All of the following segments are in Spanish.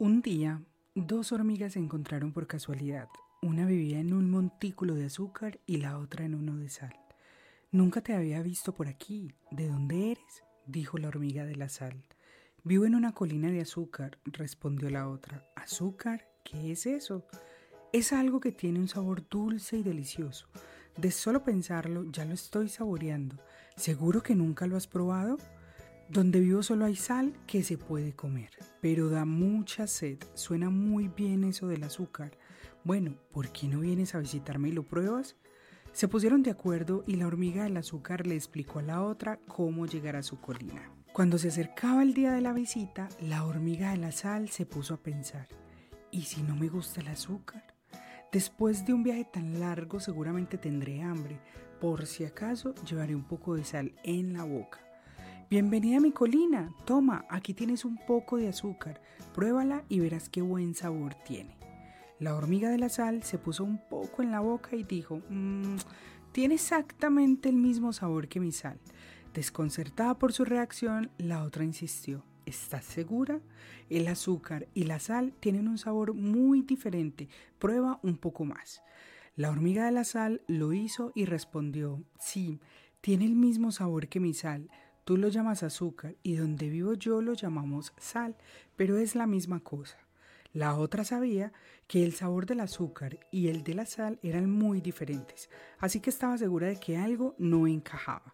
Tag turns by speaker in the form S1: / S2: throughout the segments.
S1: Un día, dos hormigas se encontraron por casualidad. Una vivía en un montículo de azúcar y la otra en uno de sal. Nunca te había visto por aquí. ¿De dónde eres? dijo la hormiga de la sal. Vivo en una colina de azúcar, respondió la otra. ¿Azúcar? ¿Qué es eso? Es algo que tiene un sabor dulce y delicioso. De solo pensarlo ya lo estoy saboreando. ¿Seguro que nunca lo has probado? Donde vivo solo hay sal que se puede comer, pero da mucha sed. Suena muy bien eso del azúcar. Bueno, ¿por qué no vienes a visitarme y lo pruebas? Se pusieron de acuerdo y la hormiga del azúcar le explicó a la otra cómo llegar a su colina. Cuando se acercaba el día de la visita, la hormiga de la sal se puso a pensar, ¿y si no me gusta el azúcar? Después de un viaje tan largo seguramente tendré hambre. Por si acaso llevaré un poco de sal en la boca. Bienvenida a mi colina. Toma, aquí tienes un poco de azúcar. Pruébala y verás qué buen sabor tiene. La hormiga de la sal se puso un poco en la boca y dijo, mmm, tiene exactamente el mismo sabor que mi sal. Desconcertada por su reacción, la otra insistió, ¿estás segura? El azúcar y la sal tienen un sabor muy diferente. Prueba un poco más. La hormiga de la sal lo hizo y respondió, sí, tiene el mismo sabor que mi sal Tú lo llamas azúcar y donde vivo yo lo llamamos sal, pero es la misma cosa. La otra sabía que el sabor del azúcar y el de la sal eran muy diferentes, así que estaba segura de que algo no encajaba.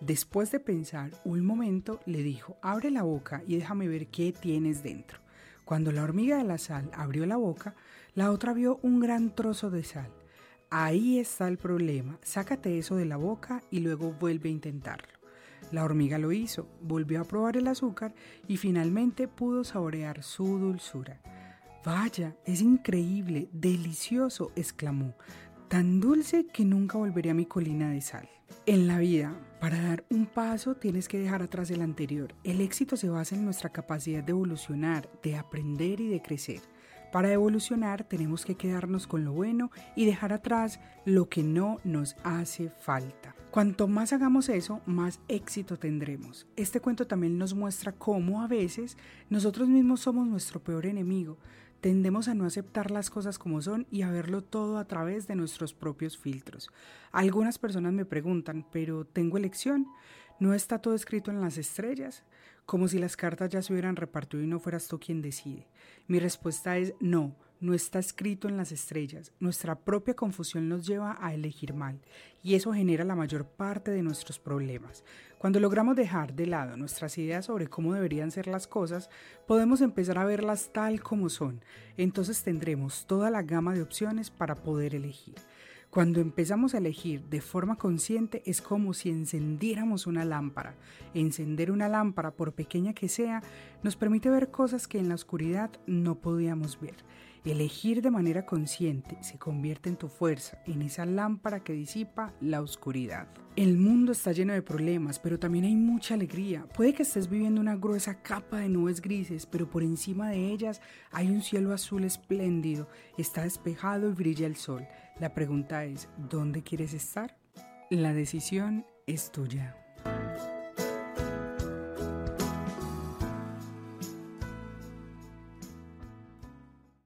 S1: Después de pensar un momento, le dijo, abre la boca y déjame ver qué tienes dentro. Cuando la hormiga de la sal abrió la boca, la otra vio un gran trozo de sal. Ahí está el problema, sácate eso de la boca y luego vuelve a intentarlo. La hormiga lo hizo, volvió a probar el azúcar y finalmente pudo saborear su dulzura. Vaya, es increíble, delicioso, exclamó, tan dulce que nunca volveré a mi colina de sal. En la vida, para dar un paso tienes que dejar atrás el anterior. El éxito se basa en nuestra capacidad de evolucionar, de aprender y de crecer. Para evolucionar tenemos que quedarnos con lo bueno y dejar atrás lo que no nos hace falta. Cuanto más hagamos eso, más éxito tendremos. Este cuento también nos muestra cómo a veces nosotros mismos somos nuestro peor enemigo. Tendemos a no aceptar las cosas como son y a verlo todo a través de nuestros propios filtros. Algunas personas me preguntan, pero ¿tengo elección? ¿No está todo escrito en las estrellas? Como si las cartas ya se hubieran repartido y no fueras tú quien decide. Mi respuesta es no, no está escrito en las estrellas. Nuestra propia confusión nos lleva a elegir mal y eso genera la mayor parte de nuestros problemas. Cuando logramos dejar de lado nuestras ideas sobre cómo deberían ser las cosas, podemos empezar a verlas tal como son. Entonces tendremos toda la gama de opciones para poder elegir. Cuando empezamos a elegir de forma consciente es como si encendiéramos una lámpara. Encender una lámpara, por pequeña que sea, nos permite ver cosas que en la oscuridad no podíamos ver. Elegir de manera consciente se convierte en tu fuerza, en esa lámpara que disipa la oscuridad. El mundo está lleno de problemas, pero también hay mucha alegría. Puede que estés viviendo una gruesa capa de nubes grises, pero por encima de ellas hay un cielo azul espléndido, está despejado y brilla el sol. La pregunta es, ¿dónde quieres estar? La decisión es tuya.